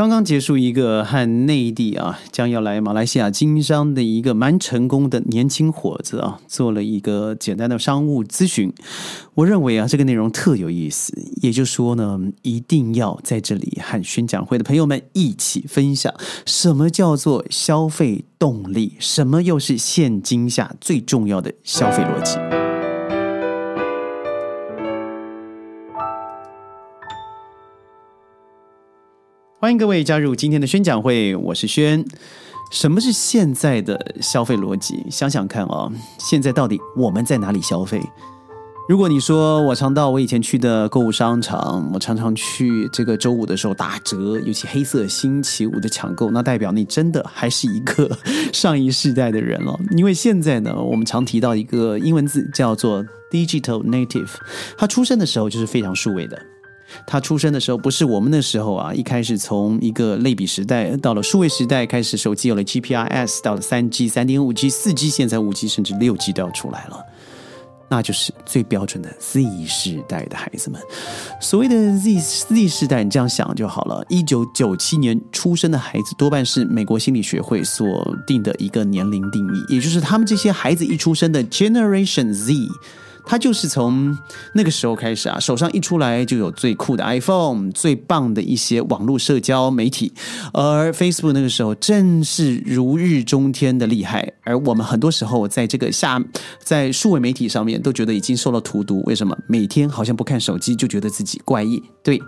刚刚结束一个和内地啊将要来马来西亚经商的一个蛮成功的年轻伙子啊，做了一个简单的商务咨询。我认为啊，这个内容特有意思，也就是说呢，一定要在这里和宣讲会的朋友们一起分享，什么叫做消费动力，什么又是现今下最重要的消费逻辑。欢迎各位加入今天的宣讲会，我是轩。什么是现在的消费逻辑？想想看啊，现在到底我们在哪里消费？如果你说我常到我以前去的购物商场，我常常去这个周五的时候打折，尤其黑色星期五的抢购，那代表你真的还是一个上一世代的人了。因为现在呢，我们常提到一个英文字叫做 digital native，他出生的时候就是非常数位的。他出生的时候不是我们那时候啊，一开始从一个类比时代到了数位时代，开始手机有了 GPRS，到了三 G、三点五 G、四 G，现在五 G 甚至六 G 都要出来了，那就是最标准的 Z 世代的孩子们。所谓的 Z Z 世代，你这样想就好了。一九九七年出生的孩子，多半是美国心理学会所定的一个年龄定义，也就是他们这些孩子一出生的 Generation Z。他就是从那个时候开始啊，手上一出来就有最酷的 iPhone，最棒的一些网络社交媒体，而 Facebook 那个时候正是如日中天的厉害，而我们很多时候在这个下在数位媒体上面都觉得已经受了荼毒，为什么？每天好像不看手机就觉得自己怪异。对，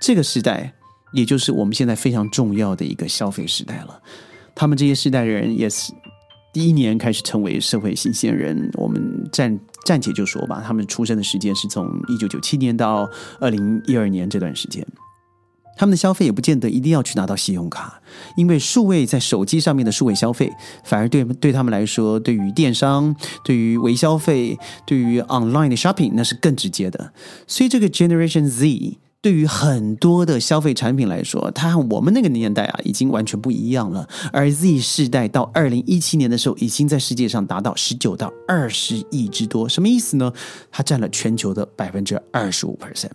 这个时代也就是我们现在非常重要的一个消费时代了。他们这些时代的人也是。第一年开始成为社会新鲜人，我们占暂且就说吧，他们出生的时间是从一九九七年到二零一二年这段时间，他们的消费也不见得一定要去拿到信用卡，因为数位在手机上面的数位消费，反而对对他们来说，对于电商、对于微消费、对于 online 的 shopping，那是更直接的，所以这个 Generation Z。对于很多的消费产品来说，它和我们那个年代啊，已经完全不一样了。而 Z 世代到二零一七年的时候，已经在世界上达到十九到二十亿之多。什么意思呢？它占了全球的百分之二十五 percent，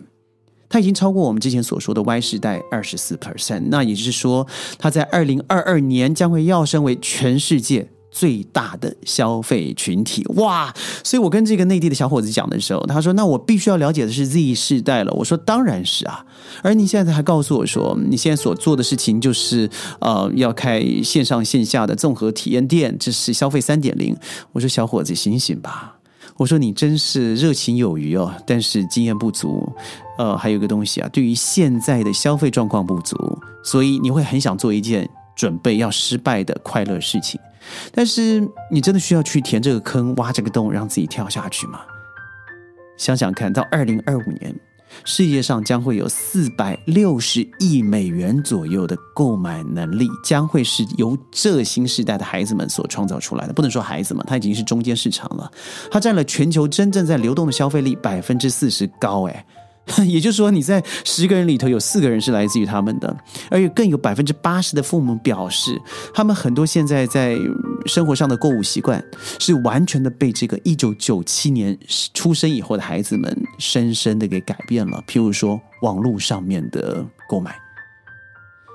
它已经超过我们之前所说的 Y 世代二十四 percent。那也就是说，它在二零二二年将会跃升为全世界。最大的消费群体哇！所以我跟这个内地的小伙子讲的时候，他说：“那我必须要了解的是 Z 世代了。”我说：“当然是啊。”而你现在还告诉我说，你现在所做的事情就是呃，要开线上线下的综合体验店，这是消费三点零。我说：“小伙子，醒醒吧！”我说：“你真是热情有余哦，但是经验不足。呃，还有一个东西啊，对于现在的消费状况不足，所以你会很想做一件准备要失败的快乐事情。”但是你真的需要去填这个坑、挖这个洞，让自己跳下去吗？想想看到二零二五年，世界上将会有四百六十亿美元左右的购买能力，将会是由这新时代的孩子们所创造出来的。不能说孩子们，它已经是中间市场了，它占了全球真正在流动的消费力百分之四十高，哎。也就是说，你在十个人里头有四个人是来自于他们的，而且更有百分之八十的父母表示，他们很多现在在生活上的购物习惯是完全的被这个一九九七年出生以后的孩子们深深的给改变了。譬如说，网络上面的购买，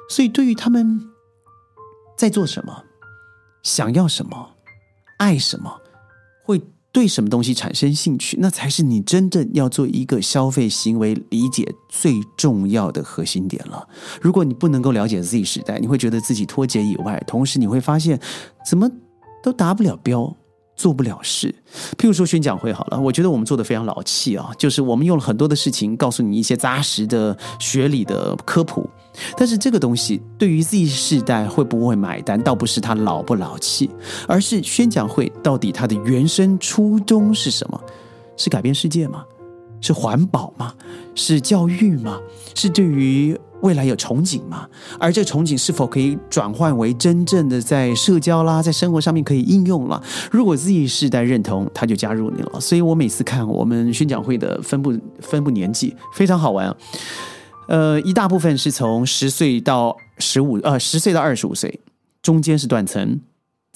所以对于他们在做什么、想要什么、爱什么，会。对什么东西产生兴趣，那才是你真正要做一个消费行为理解最重要的核心点了。如果你不能够了解 Z 时代，你会觉得自己脱节以外，同时你会发现怎么都达不了标。做不了事，譬如说宣讲会好了，我觉得我们做的非常老气啊，就是我们用了很多的事情告诉你一些扎实的学理的科普，但是这个东西对于 Z 世代会不会买单，倒不是他老不老气，而是宣讲会到底它的原生初衷是什么？是改变世界吗？是环保吗？是教育吗？是对于？未来有憧憬吗？而这个憧憬是否可以转换为真正的在社交啦，在生活上面可以应用了？如果 Z 世代认同，他就加入你了。所以我每次看我们宣讲会的分布分布年纪非常好玩啊。呃，一大部分是从十岁到十五，呃，十岁到二十五岁，中间是断层，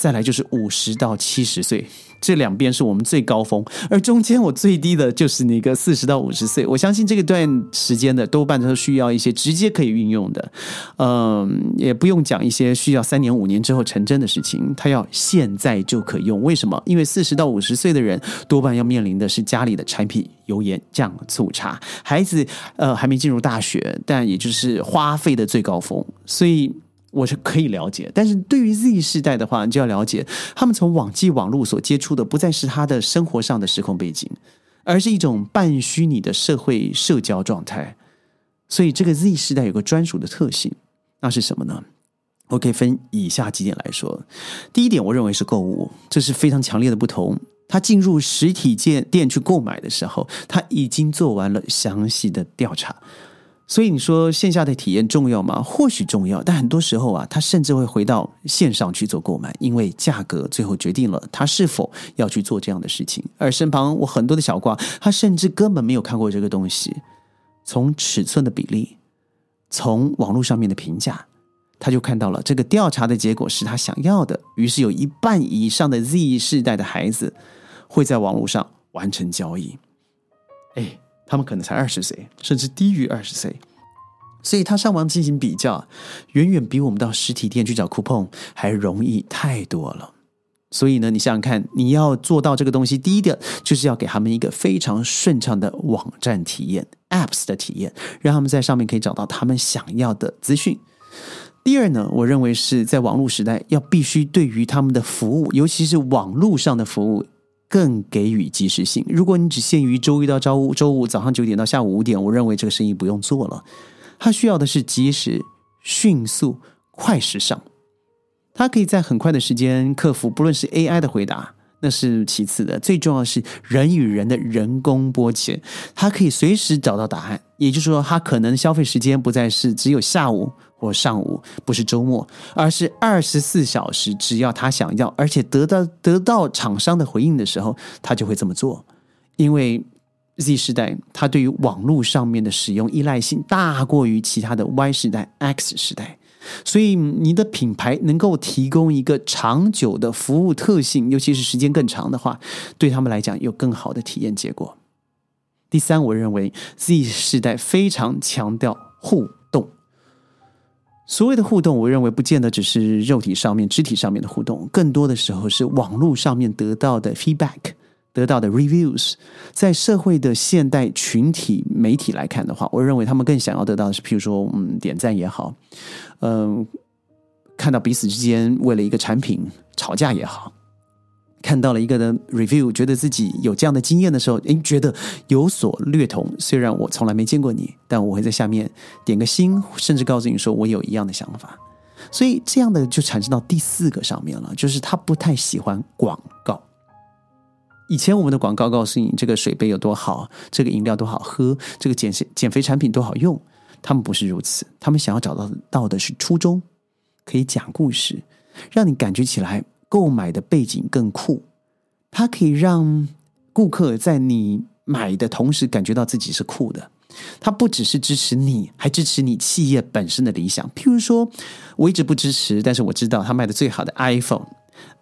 再来就是五十到七十岁。这两边是我们最高峰，而中间我最低的就是那个四十到五十岁。我相信这个段时间的多半都需要一些直接可以运用的，嗯，也不用讲一些需要三年五年之后成真的事情，他要现在就可用。为什么？因为四十到五十岁的人多半要面临的是家里的产品油盐酱醋茶，孩子呃还没进入大学，但也就是花费的最高峰，所以。我是可以了解，但是对于 Z 世代的话，你就要了解，他们从网际网络所接触的，不再是他的生活上的时空背景，而是一种半虚拟的社会社交状态。所以，这个 Z 世代有个专属的特性，那是什么呢？我可以分以下几点来说。第一点，我认为是购物，这是非常强烈的不同。他进入实体店店去购买的时候，他已经做完了详细的调查。所以你说线下的体验重要吗？或许重要，但很多时候啊，他甚至会回到线上去做购买，因为价格最后决定了他是否要去做这样的事情。而身旁我很多的小瓜，他甚至根本没有看过这个东西，从尺寸的比例，从网络上面的评价，他就看到了这个调查的结果是他想要的。于是有一半以上的 Z 世代的孩子会在网络上完成交易。哎。他们可能才二十岁，甚至低于二十岁，所以他上网进行比较，远远比我们到实体店去找 coupon 还容易太多了。所以呢，你想想看，你要做到这个东西，第一个就是要给他们一个非常顺畅的网站体验，apps 的体验，让他们在上面可以找到他们想要的资讯。第二呢，我认为是在网络时代，要必须对于他们的服务，尤其是网络上的服务。更给予及时性。如果你只限于周一到周五，周五早上九点到下午五点，我认为这个生意不用做了。它需要的是及时、迅速、快时尚。它可以在很快的时间克服，不论是 AI 的回答，那是其次的，最重要是人与人的人工波切，他可以随时找到答案。也就是说，他可能消费时间不再是只有下午。或上午不是周末，而是二十四小时，只要他想要，而且得到得到厂商的回应的时候，他就会这么做。因为 Z 时代，它对于网络上面的使用依赖性大过于其他的 Y 时代、X 时代，所以你的品牌能够提供一个长久的服务特性，尤其是时间更长的话，对他们来讲有更好的体验结果。第三，我认为 Z 世代非常强调互动。所谓的互动，我认为不见得只是肉体上面、肢体上面的互动，更多的时候是网络上面得到的 feedback、得到的 reviews。在社会的现代群体媒体来看的话，我认为他们更想要得到的是，譬如说，嗯，点赞也好，嗯，看到彼此之间为了一个产品吵架也好。看到了一个的 review，觉得自己有这样的经验的时候，诶，觉得有所略同。虽然我从来没见过你，但我会在下面点个心，甚至告诉你说我有一样的想法。所以这样的就产生到第四个上面了，就是他不太喜欢广。以前我们的广告告诉你这个水杯有多好，这个饮料多好喝，这个减减肥产品多好用，他们不是如此，他们想要找到到的是初衷，可以讲故事，让你感觉起来。购买的背景更酷，它可以让顾客在你买的同时感觉到自己是酷的。它不只是支持你，还支持你企业本身的理想。譬如说，我一直不支持，但是我知道他卖的最好的 iPhone，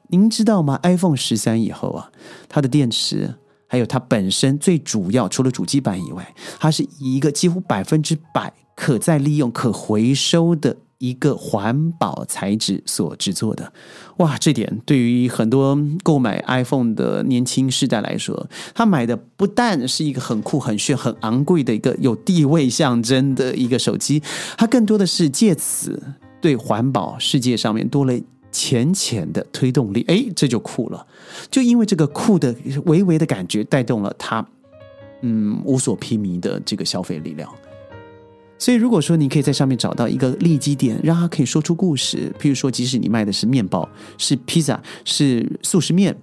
您知道吗？iPhone 十三以后啊，它的电池还有它本身最主要，除了主机板以外，它是以一个几乎百分之百可再利用、可回收的。一个环保材质所制作的，哇！这点对于很多购买 iPhone 的年轻世代来说，他买的不但是一个很酷、很炫、很昂贵的一个有地位象征的一个手机，它更多的是借此对环保世界上面多了浅浅的推动力。哎，这就酷了！就因为这个酷的微微的感觉，带动了他嗯无所披靡的这个消费力量。所以，如果说你可以在上面找到一个利基点，让他可以说出故事，譬如说，即使你卖的是面包、是披萨、是速食面，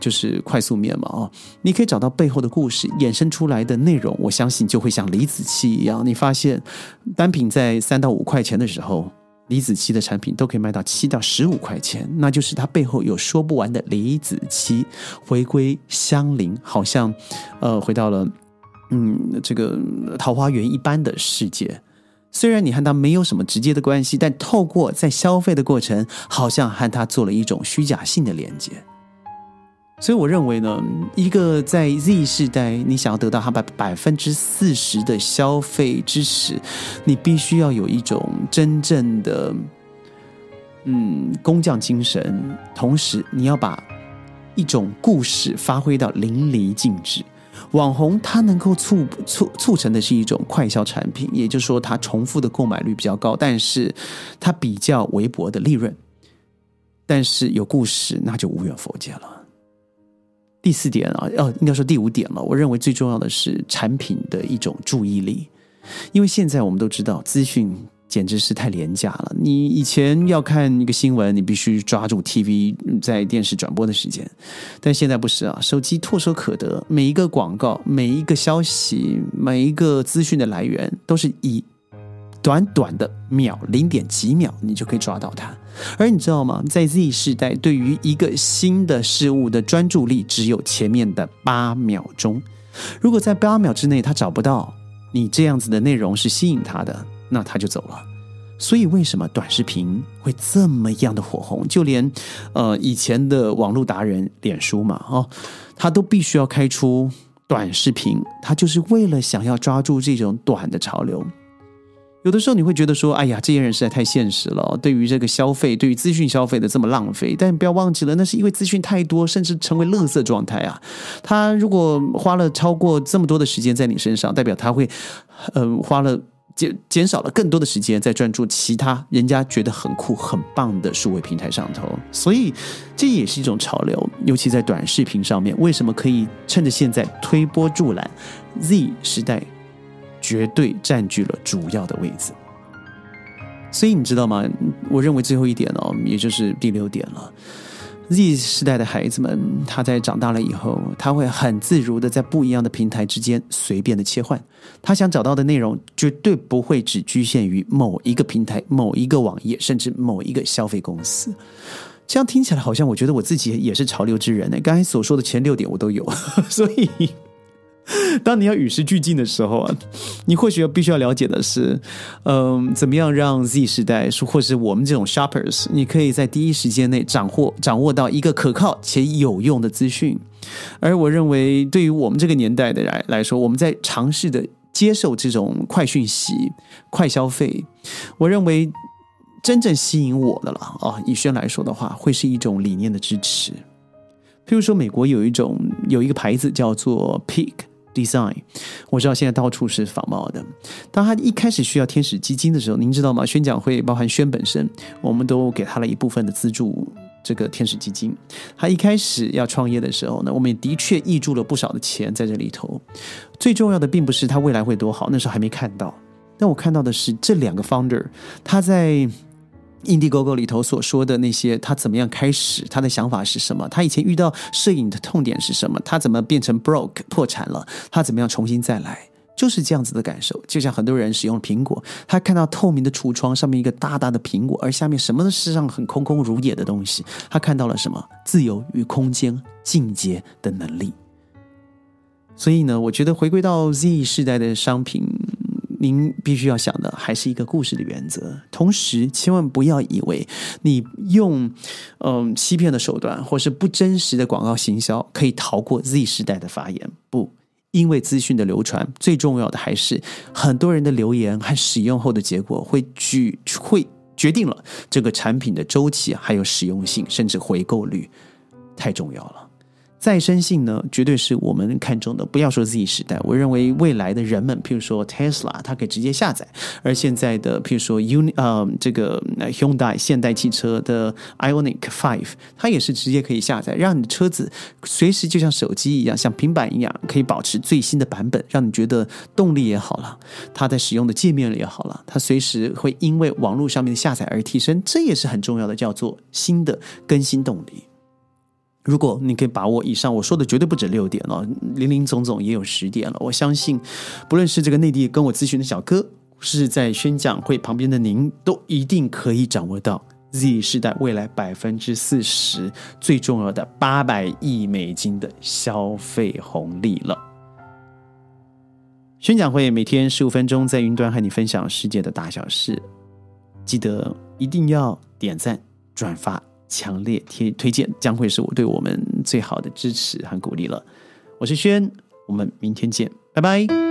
就是快速面嘛，哦，你可以找到背后的故事，衍生出来的内容，我相信就会像李子柒一样，你发现单品在三到五块钱的时候，李子柒的产品都可以卖到七到十五块钱，那就是它背后有说不完的李子柒回归相邻，好像呃回到了。嗯，这个桃花源一般的世界，虽然你和他没有什么直接的关系，但透过在消费的过程，好像和他做了一种虚假性的连接。所以我认为呢，一个在 Z 世代，你想要得到他百百分之四十的消费支持，你必须要有一种真正的，嗯，工匠精神，同时你要把一种故事发挥到淋漓尽致。网红它能够促促促成的是一种快销产品，也就是说，它重复的购买率比较高，但是它比较微薄的利润。但是有故事，那就无远佛界了。第四点啊，哦，应该说第五点了。我认为最重要的是产品的一种注意力，因为现在我们都知道资讯。简直是太廉价了！你以前要看一个新闻，你必须抓住 TV 在电视转播的时间，但现在不是啊，手机唾手可得，每一个广告、每一个消息、每一个资讯的来源，都是以短短的秒零点几秒，你就可以抓到它。而你知道吗？在 Z 世代，对于一个新的事物的专注力只有前面的八秒钟。如果在八秒之内他找不到你这样子的内容是吸引他的。那他就走了，所以为什么短视频会这么样的火红？就连呃以前的网络达人脸书嘛，哦，他都必须要开出短视频，他就是为了想要抓住这种短的潮流。有的时候你会觉得说，哎呀，这些人实在太现实了，对于这个消费，对于资讯消费的这么浪费。但不要忘记了，那是因为资讯太多，甚至成为垃圾状态啊。他如果花了超过这么多的时间在你身上，代表他会，嗯，花了。减减少了更多的时间在专注其他人家觉得很酷很棒的数位平台上头，所以这也是一种潮流，尤其在短视频上面，为什么可以趁着现在推波助澜？Z 时代绝对占据了主要的位置。所以你知道吗？我认为最后一点哦，也就是第六点了。Z 时代的孩子们，他在长大了以后，他会很自如的在不一样的平台之间随便的切换。他想找到的内容绝对不会只局限于某一个平台、某一个网页，甚至某一个消费公司。这样听起来好像，我觉得我自己也是潮流之人呢。刚才所说的前六点我都有，所以。当你要与时俱进的时候啊，你或许要必须要了解的是，嗯，怎么样让 Z 时代，或是我们这种 shoppers，你可以在第一时间内掌握掌握到一个可靠且有用的资讯。而我认为，对于我们这个年代的来来说，我们在尝试的接受这种快讯息、快消费，我认为真正吸引我的了啊，以轩来说的话，会是一种理念的支持。譬如说，美国有一种有一个牌子叫做 Peak。Design，我知道现在到处是仿冒的。当他一开始需要天使基金的时候，您知道吗？宣讲会包含宣本身，我们都给他了一部分的资助。这个天使基金，他一开始要创业的时候呢，我们也的确挹注了不少的钱在这里头。最重要的并不是他未来会多好，那时候还没看到。但我看到的是这两个 founder，他在。Indiegogo 里头所说的那些，他怎么样开始？他的想法是什么？他以前遇到摄影的痛点是什么？他怎么变成 broke 破产了？他怎么样重新再来？就是这样子的感受。就像很多人使用苹果，他看到透明的橱窗上面一个大大的苹果，而下面什么都世上很空空如也的东西，他看到了什么？自由与空间、进阶的能力。所以呢，我觉得回归到 Z 世代的商品。您必须要想的还是一个故事的原则，同时千万不要以为你用嗯欺骗的手段或是不真实的广告行销可以逃过 Z 时代的发言。不，因为资讯的流传，最重要的还是很多人的留言和使用后的结果会举会决定了这个产品的周期，还有实用性，甚至回购率，太重要了。再生性呢，绝对是我们看中的。不要说 Z 时代，我认为未来的人们，譬如说 Tesla，它可以直接下载；而现在的譬如说 Uni 呃这个 Hyundai 现代汽车的 Ionic Five，它也是直接可以下载，让你的车子随时就像手机一样，像平板一样，可以保持最新的版本，让你觉得动力也好了，它在使用的界面也好了，它随时会因为网络上面的下载而提升，这也是很重要的，叫做新的更新动力。如果你可以把握以上我说的，绝对不止六点哦，零零总总也有十点了。我相信，不论是这个内地跟我咨询的小哥，是在宣讲会旁边的您，都一定可以掌握到 Z 世代未来百分之四十最重要的八百亿美金的消费红利了。宣讲会每天十五分钟，在云端和你分享世界的大小事。记得一定要点赞、转发、强烈推推荐，将会是我对我们最好的支持和鼓励了。我是轩，我们明天见，拜拜。